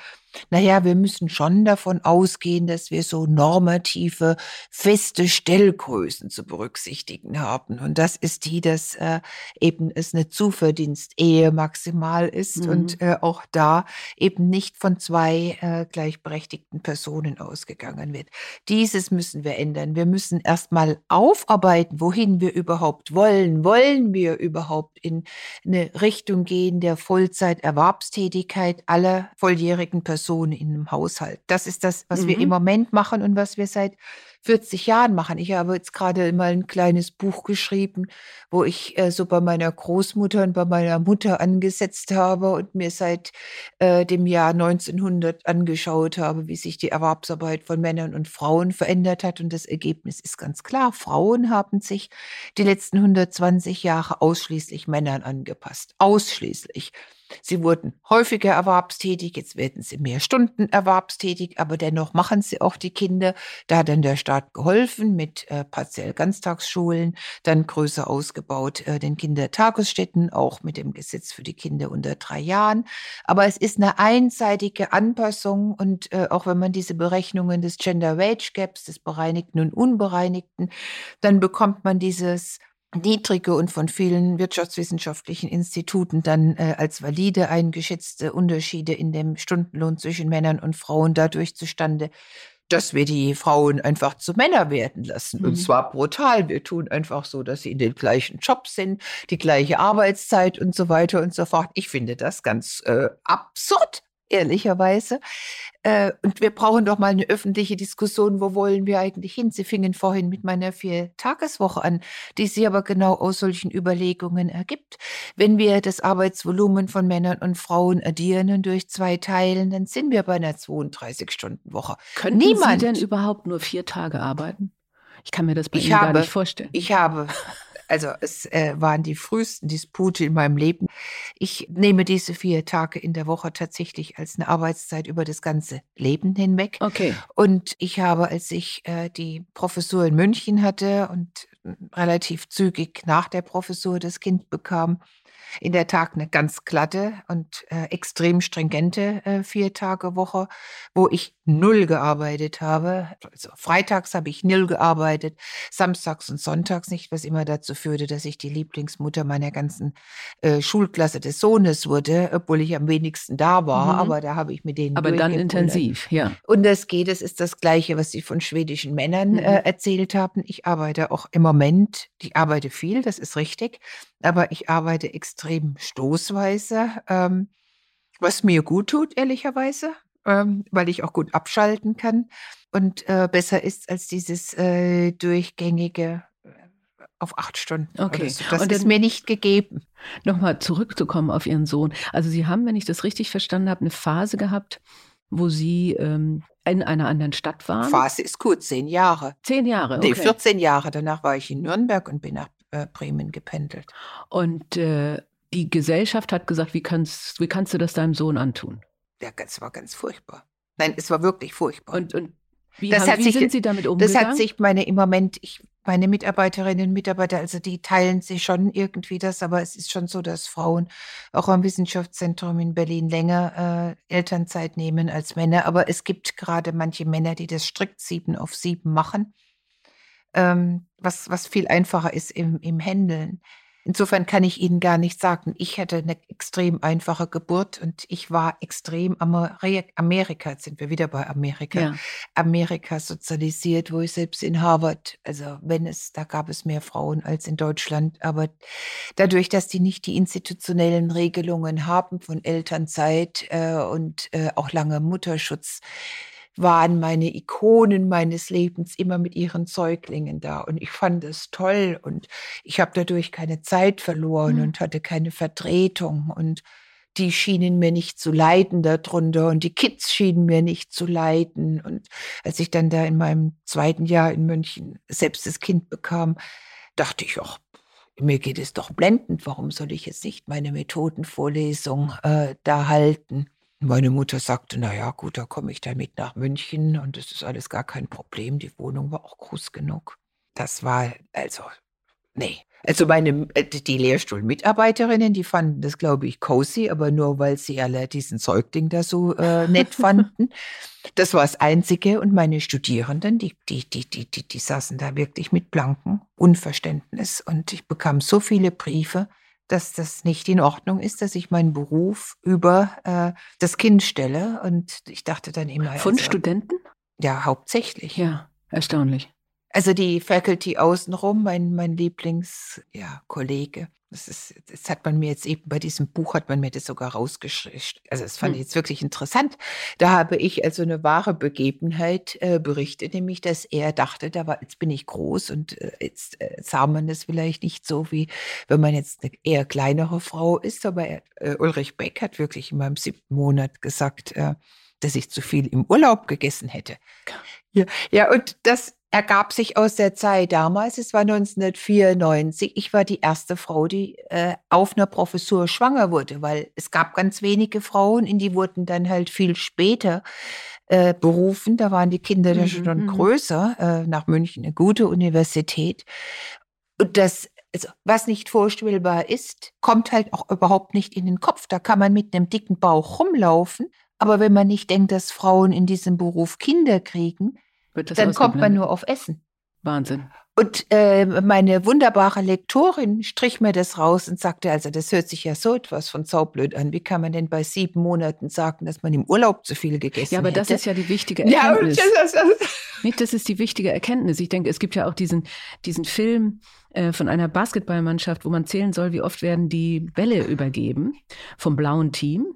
naja, wir müssen schon davon ausgehen, dass wir so normative, feste Stellgrößen zu berücksichtigen haben. Und das ist die, dass äh, eben es eine Zuverdienst-Ehe maximal ist mhm. und äh, auch da eben nicht von zwei äh, gleichberechtigten Personen ausgegangen wird. Dieses müssen wir ändern. Wir müssen erstmal aufarbeiten, wohin wir überhaupt wollen. Wollen wir überhaupt in eine Richtung gehen der Vollzeiterwerbstätigkeit aller volljährigen Personen? Person in einem Haushalt. Das ist das, was mhm. wir im mhm. Moment machen und was wir seit 40 Jahren machen. Ich habe jetzt gerade mal ein kleines Buch geschrieben, wo ich äh, so bei meiner Großmutter und bei meiner Mutter angesetzt habe und mir seit äh, dem Jahr 1900 angeschaut habe, wie sich die Erwerbsarbeit von Männern und Frauen verändert hat. Und das Ergebnis ist ganz klar. Frauen haben sich die letzten 120 Jahre ausschließlich Männern angepasst. Ausschließlich. Sie wurden häufiger erwerbstätig, jetzt werden sie mehr Stunden erwerbstätig, aber dennoch machen sie auch die Kinder. Da hat dann der Staat geholfen mit äh, partiell Ganztagsschulen, dann größer ausgebaut äh, den Kindertagesstätten, auch mit dem Gesetz für die Kinder unter drei Jahren. Aber es ist eine einseitige Anpassung und äh, auch wenn man diese Berechnungen des Gender Wage Gaps, des bereinigten und unbereinigten, dann bekommt man dieses niedrige und von vielen wirtschaftswissenschaftlichen Instituten dann äh, als valide eingeschätzte Unterschiede in dem Stundenlohn zwischen Männern und Frauen dadurch zustande, dass wir die Frauen einfach zu Männer werden lassen. Mhm. Und zwar brutal. Wir tun einfach so, dass sie in den gleichen Jobs sind, die gleiche Arbeitszeit und so weiter und so fort. Ich finde das ganz äh, absurd ehrlicherweise. Äh, und wir brauchen doch mal eine öffentliche Diskussion, wo wollen wir eigentlich hin? Sie fingen vorhin mit meiner Vier-Tageswoche an, die sich aber genau aus solchen Überlegungen ergibt. Wenn wir das Arbeitsvolumen von Männern und Frauen addieren und durch zwei teilen, dann sind wir bei einer 32-Stunden-Woche. Können Niemand, Sie denn überhaupt nur vier Tage arbeiten? Ich kann mir das bei ich Ihnen habe, gar nicht vorstellen. Ich habe also es äh, waren die frühesten Dispute in meinem Leben. Ich nehme diese vier Tage in der Woche tatsächlich als eine Arbeitszeit über das ganze Leben hinweg. Okay. Und ich habe, als ich äh, die Professur in München hatte und relativ zügig nach der Professur das Kind bekam, in der Tat eine ganz glatte und äh, extrem stringente äh, Vier-Tage-Woche, wo ich null gearbeitet habe. Also freitags habe ich null gearbeitet, samstags und sonntags nicht, was immer dazu führte, dass ich die Lieblingsmutter meiner ganzen äh, Schulklasse des Sohnes wurde, obwohl ich am wenigsten da war. Mhm. Aber da habe ich mit denen. Aber dann intensiv, ja. Und das geht, es ist das Gleiche, was Sie von schwedischen Männern mhm. äh, erzählt haben. Ich arbeite auch im Moment, ich arbeite viel, das ist richtig, aber ich arbeite extrem stoßweise, ähm, was mir gut tut, ehrlicherweise ähm, weil ich auch gut abschalten kann und äh, besser ist als dieses äh, durchgängige auf acht Stunden. Okay. So. Das ist mir nicht gegeben. Nochmal zurückzukommen auf Ihren Sohn. Also Sie haben, wenn ich das richtig verstanden habe, eine Phase gehabt, wo Sie ähm, in einer anderen Stadt waren. Phase ist gut, zehn Jahre. Zehn Jahre, okay. Nee, 14 Jahre. Danach war ich in Nürnberg und bin nach äh, Bremen gependelt. Und äh, die Gesellschaft hat gesagt, wie kannst, wie kannst du das deinem Sohn antun? Ja, es war ganz furchtbar. Nein, es war wirklich furchtbar. Und, und wie, das haben, wie sich, sind Sie damit umgegangen? Das hat sich meine im Moment, ich, meine Mitarbeiterinnen und Mitarbeiter, also die teilen sich schon irgendwie das, aber es ist schon so, dass Frauen auch am Wissenschaftszentrum in Berlin länger äh, Elternzeit nehmen als Männer. Aber es gibt gerade manche Männer, die das strikt sieben auf sieben machen, ähm, was, was viel einfacher ist im, im Händeln. Insofern kann ich Ihnen gar nicht sagen, ich hatte eine extrem einfache Geburt und ich war extrem Amerika, jetzt sind wir wieder bei Amerika, ja. Amerika sozialisiert, wo ich selbst in Harvard, also wenn es, da gab es mehr Frauen als in Deutschland, aber dadurch, dass die nicht die institutionellen Regelungen haben von Elternzeit äh, und äh, auch lange Mutterschutz, waren meine Ikonen meines Lebens immer mit ihren Säuglingen da. Und ich fand es toll und ich habe dadurch keine Zeit verloren mhm. und hatte keine Vertretung. Und die schienen mir nicht zu leiden darunter und die Kids schienen mir nicht zu leiden. Und als ich dann da in meinem zweiten Jahr in München selbst das Kind bekam, dachte ich, ach, mir geht es doch blendend. Warum soll ich jetzt nicht meine Methodenvorlesung äh, da halten? Meine Mutter sagte, na ja, gut, da komme ich dann mit nach München und das ist alles gar kein Problem. Die Wohnung war auch groß genug. Das war also, nee. Also meine, äh, die Lehrstuhlmitarbeiterinnen, die fanden das, glaube ich, cozy, aber nur, weil sie alle diesen Säugling da so äh, nett fanden. Das war das Einzige. Und meine Studierenden, die, die, die, die, die, die saßen da wirklich mit blankem Unverständnis. Und ich bekam so viele Briefe, dass das nicht in Ordnung ist, dass ich meinen Beruf über äh, das Kind stelle. Und ich dachte dann immer. Von also, Studenten? Ja, hauptsächlich. Ja, erstaunlich. Also die Faculty außenrum, mein, mein Lieblingskollege, ja, das, ist, das hat man mir jetzt eben bei diesem Buch hat man mir das sogar rausgeschrieben. Also das fand hm. ich jetzt wirklich interessant. Da habe ich also eine wahre Begebenheit äh, berichtet, nämlich dass er dachte, da war, jetzt bin ich groß und äh, jetzt äh, sah man das vielleicht nicht so wie wenn man jetzt eine eher kleinere Frau ist. Aber er, äh, Ulrich Beck hat wirklich in meinem siebten Monat gesagt, äh, dass ich zu viel im Urlaub gegessen hätte. Ja, ja und das ergab sich aus der Zeit damals, es war 1994, ich war die erste Frau, die äh, auf einer Professur schwanger wurde, weil es gab ganz wenige Frauen, in die wurden dann halt viel später äh, berufen. Da waren die Kinder mhm, dann schon mhm. größer, äh, nach München, eine gute Universität. Und das also, was nicht vorstellbar ist, kommt halt auch überhaupt nicht in den Kopf. Da kann man mit einem dicken Bauch rumlaufen. Aber wenn man nicht denkt, dass Frauen in diesem Beruf Kinder kriegen, dann kommt man nur auf Essen. Wahnsinn. Und äh, meine wunderbare Lektorin strich mir das raus und sagte, also das hört sich ja so etwas von saublöd an. Wie kann man denn bei sieben Monaten sagen, dass man im Urlaub zu viel gegessen hat? Ja, aber hätte? das ist ja die wichtige Erkenntnis. Ja, das, das, Nicht, das ist die wichtige Erkenntnis. Ich denke, es gibt ja auch diesen, diesen Film äh, von einer Basketballmannschaft, wo man zählen soll, wie oft werden die Bälle übergeben vom blauen Team.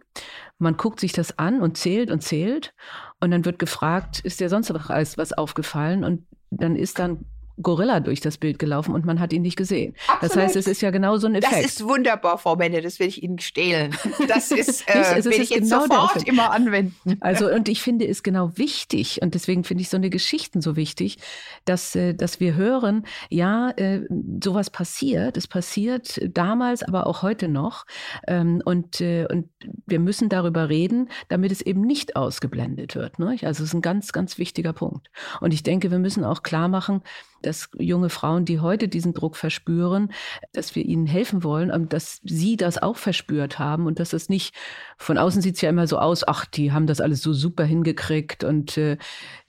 Man guckt sich das an und zählt und zählt. Und dann wird gefragt, ist dir sonst noch alles was aufgefallen? Und dann ist dann Gorilla durch das Bild gelaufen und man hat ihn nicht gesehen. Absolut. Das heißt, es ist ja genau so ein Effekt. Das ist wunderbar, Frau Menne, das will ich Ihnen stehlen. Das ist, äh, nicht, will ich jetzt genau sofort immer anwenden. Also, und ich finde es genau wichtig, und deswegen finde ich so eine Geschichten so wichtig, dass, äh, dass wir hören, ja, äh, sowas passiert, es passiert damals, aber auch heute noch. Ähm, und, äh, und wir müssen darüber reden, damit es eben nicht ausgeblendet wird. Ne? Also, es ist ein ganz, ganz wichtiger Punkt. Und ich denke, wir müssen auch klar machen, dass junge Frauen, die heute diesen Druck verspüren, dass wir ihnen helfen wollen, ähm, dass sie das auch verspürt haben und dass das nicht, von außen sieht es ja immer so aus, ach, die haben das alles so super hingekriegt und äh,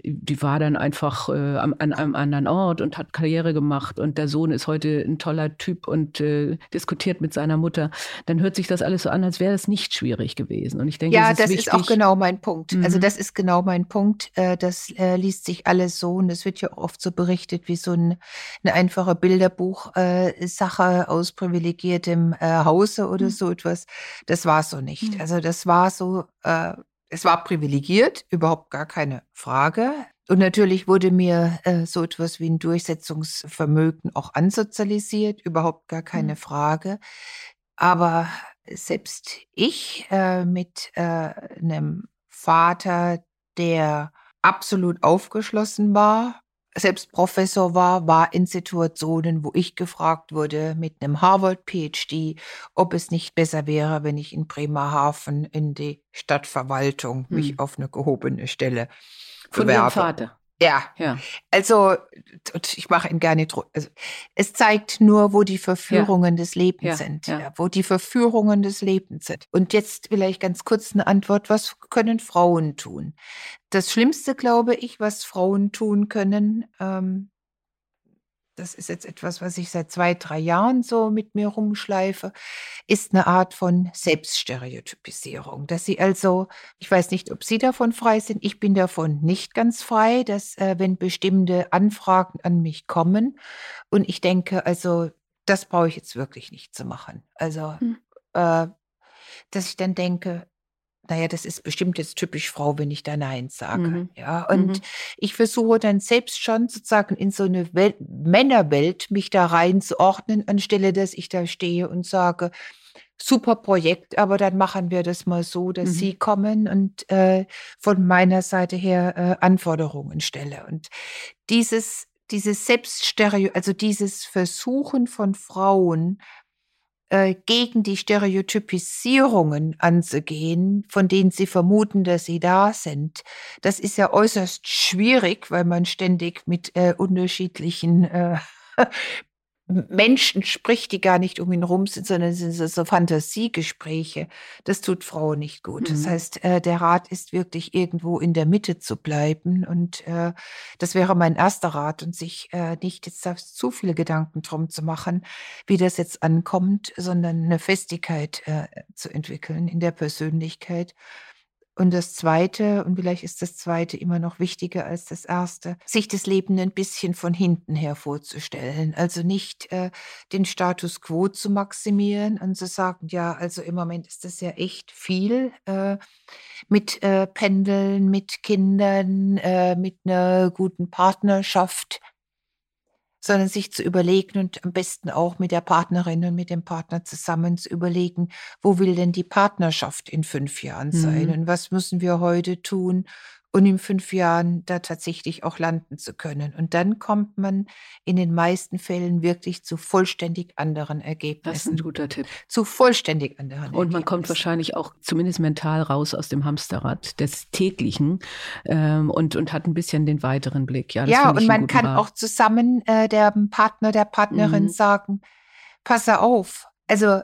die war dann einfach äh, an, an, einem anderen Ort und hat Karriere gemacht und der Sohn ist heute ein toller Typ und äh, diskutiert mit seiner Mutter, dann hört sich das alles so an, als wäre es nicht schwierig gewesen. Und ich denke, ja, ist das wichtig. ist auch genau mein Punkt. Also mhm. Also das ist genau mein Punkt. Äh, das äh, liest sich alles so und es wird ja auch oft so berichtet wie so ein, eine einfache Bilderbuch-Sache äh, aus privilegiertem äh, Hause oder mhm. so etwas. Das war so nicht. Mhm. Also das war so, es war privilegiert, überhaupt gar keine Frage. Und natürlich wurde mir äh, so etwas wie ein Durchsetzungsvermögen auch ansozialisiert, überhaupt gar keine mhm. Frage. Aber selbst ich äh, mit äh, einem Vater, der absolut aufgeschlossen war, selbst Professor war, war in Situationen, wo ich gefragt wurde mit einem Harvard-PhD, ob es nicht besser wäre, wenn ich in Bremerhaven in die Stadtverwaltung hm. mich auf eine gehobene Stelle Von bewerbe. Ihrem Vater? Ja. ja. Also, ich mache ihn gerne. Also, es zeigt nur, wo die Verführungen ja. des Lebens ja. sind. Ja. Wo die Verführungen des Lebens sind. Und jetzt vielleicht ganz kurz eine Antwort. Was können Frauen tun? Das Schlimmste, glaube ich, was Frauen tun können, ähm, das ist jetzt etwas, was ich seit zwei, drei Jahren so mit mir rumschleife, ist eine Art von Selbststereotypisierung. Dass sie also, ich weiß nicht, ob Sie davon frei sind, ich bin davon nicht ganz frei, dass äh, wenn bestimmte Anfragen an mich kommen und ich denke, also das brauche ich jetzt wirklich nicht zu machen. Also, hm. äh, dass ich dann denke, naja, das ist bestimmt jetzt typisch Frau, wenn ich da Nein sage. Mhm. Ja, und mhm. ich versuche dann selbst schon sozusagen in so eine Welt, Männerwelt mich da reinzuordnen, anstelle dass ich da stehe und sage, super Projekt, aber dann machen wir das mal so, dass mhm. Sie kommen und äh, von meiner Seite her äh, Anforderungen stelle. Und dieses, dieses Selbststereo, also dieses Versuchen von Frauen, äh, gegen die Stereotypisierungen anzugehen, von denen sie vermuten, dass sie da sind. Das ist ja äußerst schwierig, weil man ständig mit äh, unterschiedlichen äh, Menschen spricht, die gar nicht um ihn rum sind, sondern es sind so Fantasiegespräche. Das tut Frauen nicht gut. Mhm. Das heißt, äh, der Rat ist wirklich irgendwo in der Mitte zu bleiben. Und äh, das wäre mein erster Rat und sich äh, nicht jetzt zu viele Gedanken drum zu machen, wie das jetzt ankommt, sondern eine Festigkeit äh, zu entwickeln in der Persönlichkeit und das Zweite, und vielleicht ist das Zweite immer noch wichtiger als das Erste, sich das Leben ein bisschen von hinten her vorzustellen. Also nicht äh, den Status quo zu maximieren und zu sagen, ja, also im Moment ist das ja echt viel äh, mit äh, Pendeln, mit Kindern, äh, mit einer guten Partnerschaft sondern sich zu überlegen und am besten auch mit der Partnerin und mit dem Partner zusammen zu überlegen, wo will denn die Partnerschaft in fünf Jahren sein mhm. und was müssen wir heute tun, und in fünf Jahren da tatsächlich auch landen zu können. Und dann kommt man in den meisten Fällen wirklich zu vollständig anderen Ergebnissen. Das ist ein guter Tipp. Zu vollständig anderen Ergebnissen. Und man kommt wahrscheinlich auch zumindest mental raus aus dem Hamsterrad des täglichen ähm, und, und hat ein bisschen den weiteren Blick. Ja, ja und man kann Rat. auch zusammen äh, dem Partner, der Partnerin mhm. sagen, passe auf. Also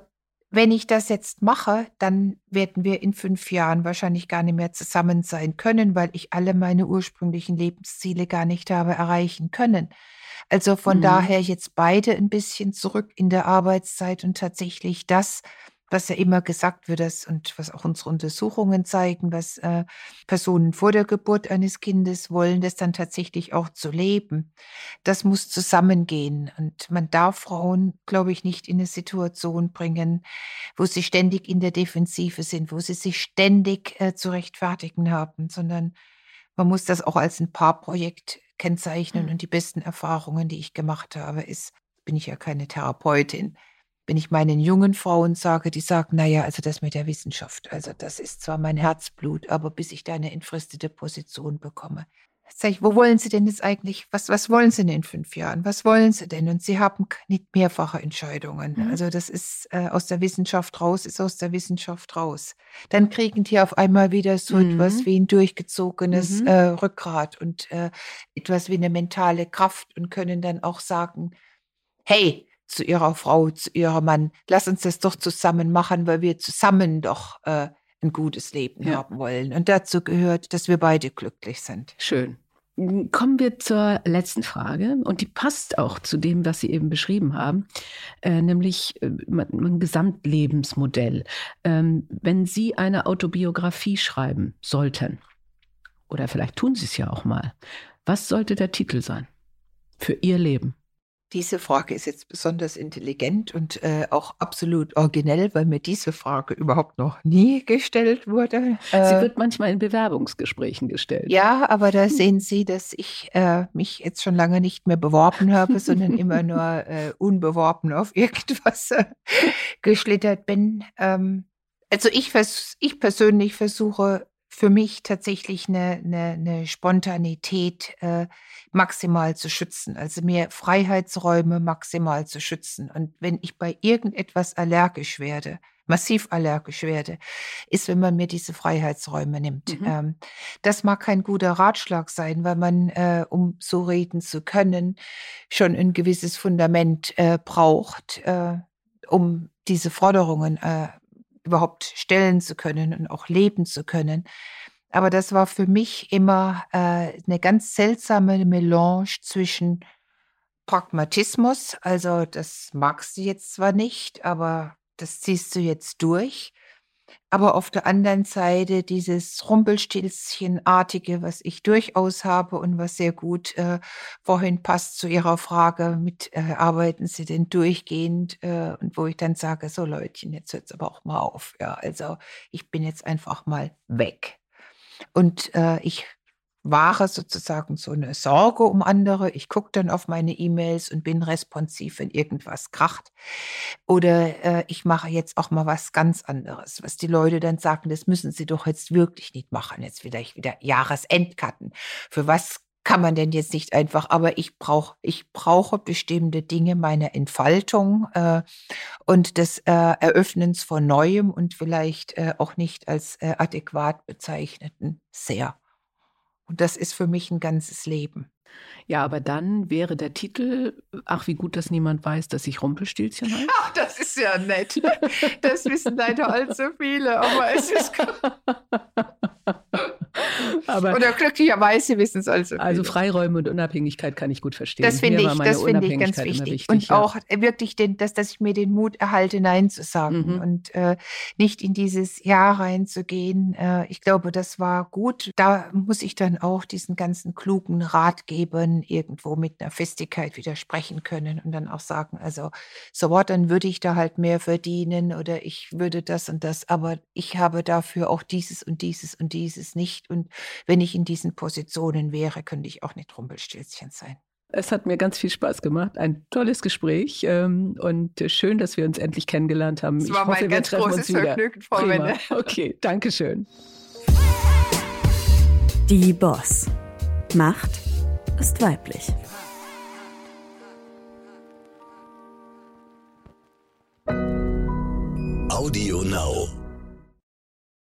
wenn ich das jetzt mache, dann werden wir in fünf Jahren wahrscheinlich gar nicht mehr zusammen sein können, weil ich alle meine ursprünglichen Lebensziele gar nicht habe erreichen können. Also von mhm. daher jetzt beide ein bisschen zurück in der Arbeitszeit und tatsächlich das was ja immer gesagt wird, dass, und was auch unsere Untersuchungen zeigen, was äh, Personen vor der Geburt eines Kindes wollen, das dann tatsächlich auch zu leben. Das muss zusammengehen. Und man darf Frauen, glaube ich, nicht in eine Situation bringen, wo sie ständig in der Defensive sind, wo sie sich ständig äh, zu rechtfertigen haben, sondern man muss das auch als ein Paarprojekt kennzeichnen. Mhm. Und die besten Erfahrungen, die ich gemacht habe, ist, bin ich ja keine Therapeutin, wenn ich meinen jungen Frauen sage, die sagen, naja, also das mit der Wissenschaft, also das ist zwar mein Herzblut, aber bis ich da eine entfristete Position bekomme. Sag ich, wo wollen Sie denn jetzt eigentlich, was, was wollen Sie denn in fünf Jahren? Was wollen Sie denn? Und Sie haben nicht mehrfache Entscheidungen. Mhm. Also das ist äh, aus der Wissenschaft raus, ist aus der Wissenschaft raus. Dann kriegen die auf einmal wieder so mhm. etwas wie ein durchgezogenes mhm. äh, Rückgrat und äh, etwas wie eine mentale Kraft und können dann auch sagen, hey, zu ihrer Frau, zu ihrem Mann, lass uns das doch zusammen machen, weil wir zusammen doch äh, ein gutes Leben ja. haben wollen. Und dazu gehört, dass wir beide glücklich sind. Schön. Kommen wir zur letzten Frage und die passt auch zu dem, was Sie eben beschrieben haben, äh, nämlich äh, ein Gesamtlebensmodell. Ähm, wenn Sie eine Autobiografie schreiben sollten, oder vielleicht tun Sie es ja auch mal, was sollte der Titel sein für Ihr Leben? Diese Frage ist jetzt besonders intelligent und äh, auch absolut originell, weil mir diese Frage überhaupt noch nie gestellt wurde. Sie äh, wird manchmal in Bewerbungsgesprächen gestellt. Ja, aber da sehen Sie, dass ich äh, mich jetzt schon lange nicht mehr beworben habe, sondern immer nur äh, unbeworben auf irgendwas äh, geschlittert bin. Ähm, also ich, ich persönlich versuche für mich tatsächlich eine, eine, eine Spontanität äh, maximal zu schützen, also mir Freiheitsräume maximal zu schützen. Und wenn ich bei irgendetwas allergisch werde, massiv allergisch werde, ist, wenn man mir diese Freiheitsräume nimmt. Mhm. Ähm, das mag kein guter Ratschlag sein, weil man, äh, um so reden zu können, schon ein gewisses Fundament äh, braucht, äh, um diese Forderungen äh, überhaupt stellen zu können und auch leben zu können. Aber das war für mich immer äh, eine ganz seltsame Melange zwischen Pragmatismus, also das magst du jetzt zwar nicht, aber das ziehst du jetzt durch, aber auf der anderen Seite dieses Rumpelstilzchenartige, was ich durchaus habe und was sehr gut äh, vorhin passt zu Ihrer Frage mit, äh, arbeiten Sie denn durchgehend? Äh, und wo ich dann sage, so Leutchen, jetzt hört es aber auch mal auf. Ja, also ich bin jetzt einfach mal weg. Und äh, ich wahre sozusagen so eine Sorge um andere. Ich gucke dann auf meine E-Mails und bin responsiv, wenn irgendwas kracht. Oder äh, ich mache jetzt auch mal was ganz anderes, was die Leute dann sagen, das müssen sie doch jetzt wirklich nicht machen. Jetzt vielleicht wieder Jahresendkarten. Für was kann man denn jetzt nicht einfach, aber ich brauche, ich brauche bestimmte Dinge meiner Entfaltung äh, und des äh, Eröffnens von Neuem und vielleicht äh, auch nicht als äh, adäquat bezeichneten sehr. Und das ist für mich ein ganzes Leben. Ja, aber dann wäre der Titel, ach, wie gut, dass niemand weiß, dass ich Rumpelstilzchen heiße. Ach, das ist ja nett. Das wissen leider allzu viele, aber es ist. Aber, Oder glücklicherweise wissen es also. Also Freiräume und Unabhängigkeit kann ich gut verstehen. Das finde ich, das finde ich ganz wichtig. wichtig und ja. auch wirklich, den, dass, dass ich mir den Mut erhalte, Nein zu sagen mhm. und äh, nicht in dieses Ja reinzugehen. Äh, ich glaube, das war gut. Da muss ich dann auch diesen ganzen klugen Ratgebern irgendwo mit einer Festigkeit widersprechen können und dann auch sagen, also so what, dann würde ich da halt mehr verdienen oder ich würde das und das, aber ich habe dafür auch dieses und dieses und dieses nicht. Und wenn ich in diesen Positionen wäre, könnte ich auch nicht Rumpelstilzchen sein. Es hat mir ganz viel Spaß gemacht. Ein tolles Gespräch ähm, und schön, dass wir uns endlich kennengelernt haben. Es war ich hoffe, mein ganz großes Vergnügen, Frau Prima. Okay, danke schön. Die Boss. Macht ist weiblich. Audio Now.